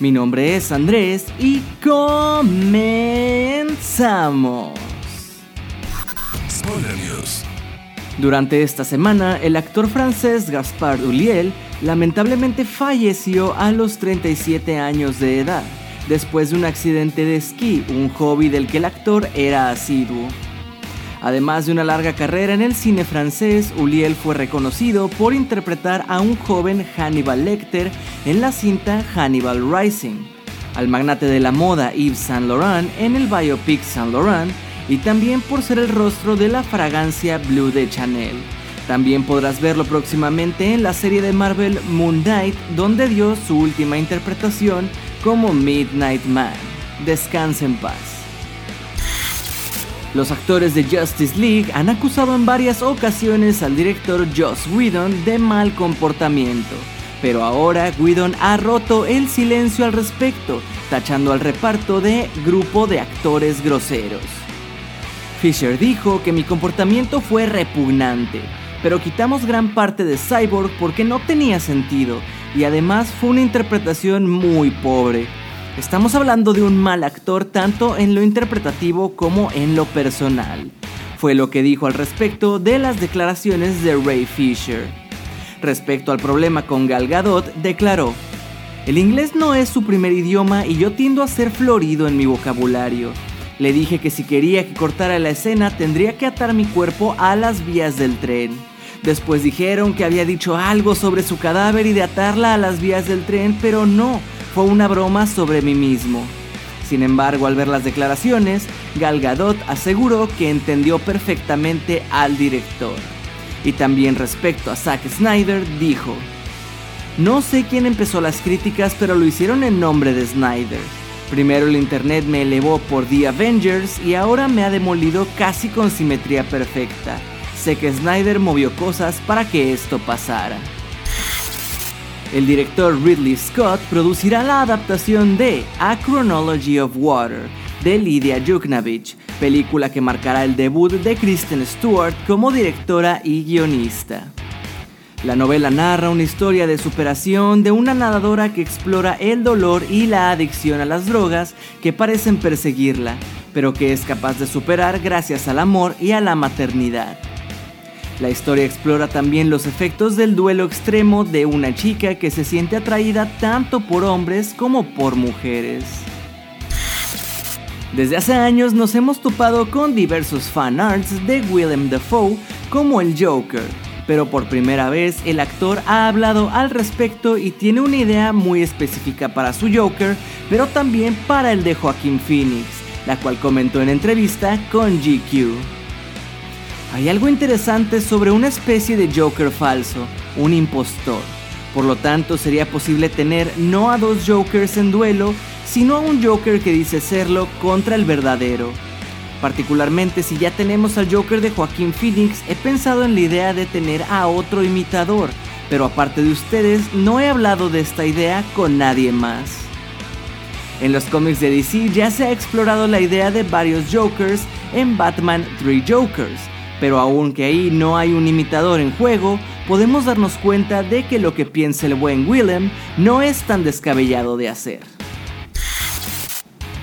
Mi nombre es Andrés y comenzamos. Spoiler News. Durante esta semana, el actor francés Gaspard Ulliel lamentablemente falleció a los 37 años de edad, después de un accidente de esquí, un hobby del que el actor era asiduo. Además de una larga carrera en el cine francés, Uliel fue reconocido por interpretar a un joven Hannibal Lecter en la cinta Hannibal Rising, al magnate de la moda Yves Saint Laurent en el biopic Saint Laurent y también por ser el rostro de la fragancia Blue de Chanel. También podrás verlo próximamente en la serie de Marvel Moon Knight, donde dio su última interpretación como Midnight Man. Descanse en paz. Los actores de Justice League han acusado en varias ocasiones al director Joss Whedon de mal comportamiento, pero ahora Whedon ha roto el silencio al respecto, tachando al reparto de grupo de actores groseros. Fisher dijo que mi comportamiento fue repugnante, pero quitamos gran parte de Cyborg porque no tenía sentido y además fue una interpretación muy pobre. Estamos hablando de un mal actor tanto en lo interpretativo como en lo personal. Fue lo que dijo al respecto de las declaraciones de Ray Fisher. Respecto al problema con Gal Gadot, declaró, el inglés no es su primer idioma y yo tiendo a ser florido en mi vocabulario. Le dije que si quería que cortara la escena tendría que atar mi cuerpo a las vías del tren. Después dijeron que había dicho algo sobre su cadáver y de atarla a las vías del tren, pero no, fue una broma sobre mí mismo. Sin embargo, al ver las declaraciones, Gal Gadot aseguró que entendió perfectamente al director. Y también respecto a Zack Snyder, dijo, No sé quién empezó las críticas, pero lo hicieron en nombre de Snyder. Primero el internet me elevó por The Avengers y ahora me ha demolido casi con simetría perfecta. Sé que Snyder movió cosas para que esto pasara. El director Ridley Scott producirá la adaptación de A Chronology of Water de Lydia Yuknavich, película que marcará el debut de Kristen Stewart como directora y guionista. La novela narra una historia de superación de una nadadora que explora el dolor y la adicción a las drogas que parecen perseguirla, pero que es capaz de superar gracias al amor y a la maternidad. La historia explora también los efectos del duelo extremo de una chica que se siente atraída tanto por hombres como por mujeres. Desde hace años nos hemos topado con diversos fan arts de Willem Dafoe como el Joker, pero por primera vez el actor ha hablado al respecto y tiene una idea muy específica para su Joker, pero también para el de Joaquín Phoenix, la cual comentó en entrevista con GQ. Hay algo interesante sobre una especie de Joker falso, un impostor. Por lo tanto, sería posible tener no a dos Jokers en duelo, sino a un Joker que dice serlo contra el verdadero. Particularmente si ya tenemos al Joker de Joaquín Phoenix, he pensado en la idea de tener a otro imitador, pero aparte de ustedes, no he hablado de esta idea con nadie más. En los cómics de DC ya se ha explorado la idea de varios Jokers en Batman 3 Jokers, pero aunque ahí no hay un imitador en juego, podemos darnos cuenta de que lo que piensa el buen Willem no es tan descabellado de hacer.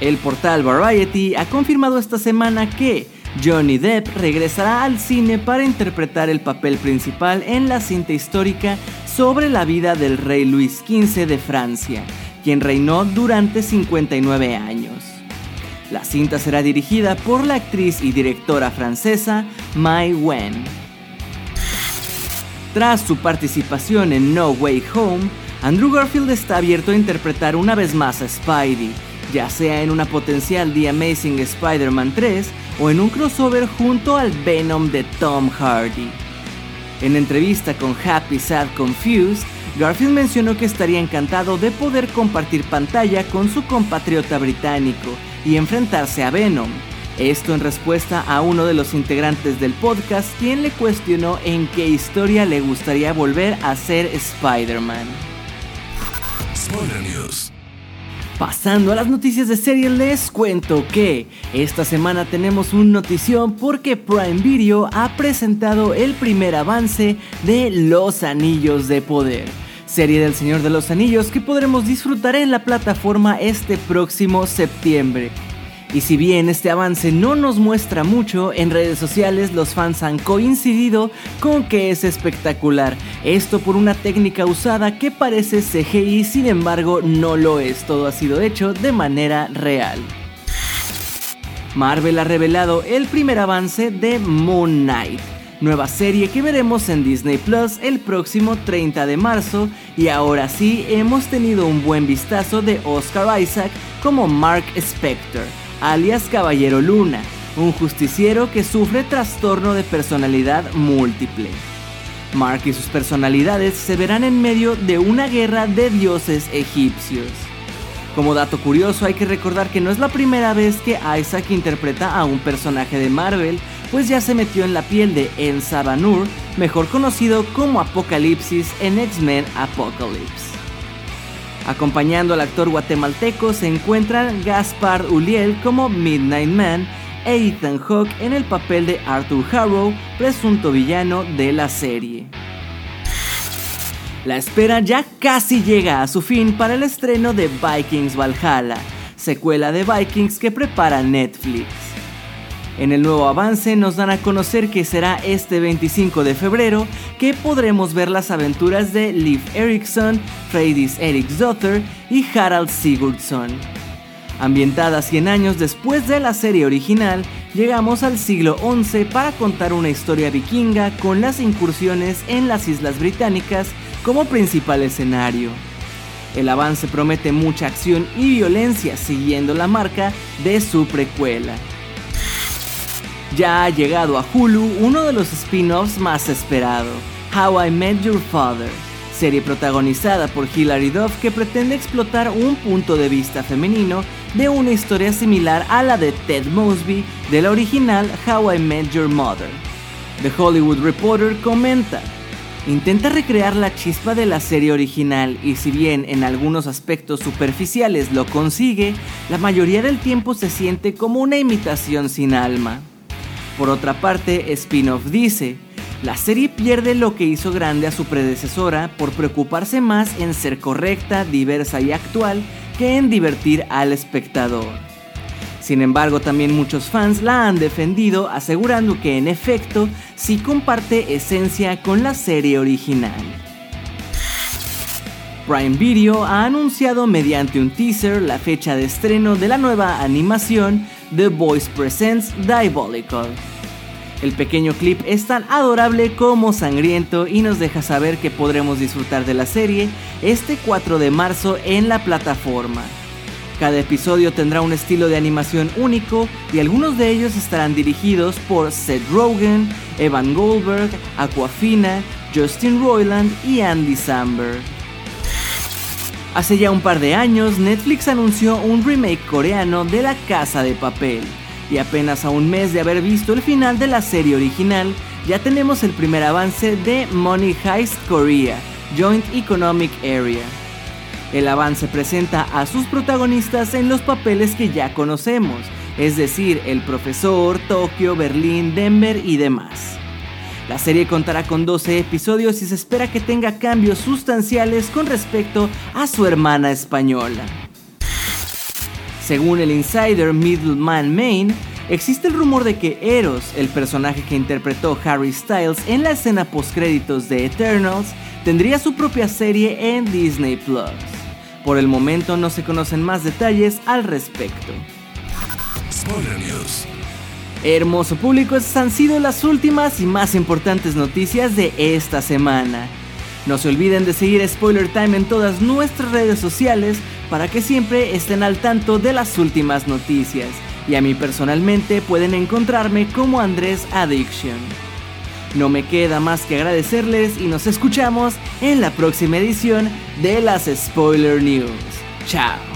El portal Variety ha confirmado esta semana que Johnny Depp regresará al cine para interpretar el papel principal en la cinta histórica sobre la vida del rey Luis XV de Francia, quien reinó durante 59 años. La cinta será dirigida por la actriz y directora francesa Mai Wen. Tras su participación en No Way Home, Andrew Garfield está abierto a interpretar una vez más a Spidey, ya sea en una potencial The Amazing Spider-Man 3 o en un crossover junto al Venom de Tom Hardy. En entrevista con Happy Sad Confused, Garfield mencionó que estaría encantado de poder compartir pantalla con su compatriota británico y enfrentarse a Venom. Esto en respuesta a uno de los integrantes del podcast quien le cuestionó en qué historia le gustaría volver a ser Spider-Man. Pasando a las noticias de serie, les cuento que esta semana tenemos un notición porque Prime Video ha presentado el primer avance de Los Anillos de Poder, serie del Señor de los Anillos que podremos disfrutar en la plataforma este próximo septiembre. Y si bien este avance no nos muestra mucho, en redes sociales los fans han coincidido con que es espectacular. Esto por una técnica usada que parece CGI, sin embargo no lo es, todo ha sido hecho de manera real. Marvel ha revelado el primer avance de Moon Knight, nueva serie que veremos en Disney Plus el próximo 30 de marzo y ahora sí hemos tenido un buen vistazo de Oscar Isaac como Mark Spector alias Caballero Luna, un justiciero que sufre trastorno de personalidad múltiple. Mark y sus personalidades se verán en medio de una guerra de dioses egipcios. Como dato curioso hay que recordar que no es la primera vez que Isaac interpreta a un personaje de Marvel, pues ya se metió en la piel de En Sabanur, mejor conocido como Apocalipsis en X-Men Apocalypse. Acompañando al actor guatemalteco se encuentran Gaspar Uliel como Midnight Man e Ethan Hawke en el papel de Arthur Harrow, presunto villano de la serie. La espera ya casi llega a su fin para el estreno de Vikings Valhalla, secuela de Vikings que prepara Netflix. En el nuevo avance nos dan a conocer que será este 25 de febrero que podremos ver las aventuras de Liv Erickson, Freydis Eriksdotter y Harald Sigurdsson. Ambientada 100 años después de la serie original, llegamos al siglo XI para contar una historia vikinga con las incursiones en las Islas Británicas como principal escenario. El avance promete mucha acción y violencia siguiendo la marca de su precuela ya ha llegado a Hulu uno de los spin-offs más esperados, How I Met Your Father, serie protagonizada por Hilary Duff que pretende explotar un punto de vista femenino de una historia similar a la de Ted Mosby de la original How I Met Your Mother. The Hollywood Reporter comenta, intenta recrear la chispa de la serie original y si bien en algunos aspectos superficiales lo consigue, la mayoría del tiempo se siente como una imitación sin alma. Por otra parte, Spinoff dice, la serie pierde lo que hizo grande a su predecesora por preocuparse más en ser correcta, diversa y actual que en divertir al espectador. Sin embargo, también muchos fans la han defendido asegurando que en efecto sí comparte esencia con la serie original. Prime Video ha anunciado mediante un teaser la fecha de estreno de la nueva animación The Voice Presents Diabolical. El pequeño clip es tan adorable como sangriento y nos deja saber que podremos disfrutar de la serie este 4 de marzo en la plataforma. Cada episodio tendrá un estilo de animación único y algunos de ellos estarán dirigidos por Seth Rogen, Evan Goldberg, Aquafina, Justin Roiland y Andy Samberg. Hace ya un par de años, Netflix anunció un remake coreano de La Casa de Papel. Y apenas a un mes de haber visto el final de la serie original, ya tenemos el primer avance de Money Heist Korea, Joint Economic Area. El avance presenta a sus protagonistas en los papeles que ya conocemos, es decir, el profesor, Tokio, Berlín, Denver y demás. La serie contará con 12 episodios y se espera que tenga cambios sustanciales con respecto a su hermana española. Según el insider Middleman Main, existe el rumor de que Eros, el personaje que interpretó Harry Styles en la escena postcréditos de Eternals, tendría su propia serie en Disney Plus. Por el momento no se conocen más detalles al respecto. Hermoso público, estas han sido las últimas y más importantes noticias de esta semana. No se olviden de seguir Spoiler Time en todas nuestras redes sociales para que siempre estén al tanto de las últimas noticias. Y a mí personalmente pueden encontrarme como Andrés Addiction. No me queda más que agradecerles y nos escuchamos en la próxima edición de las Spoiler News. Chao.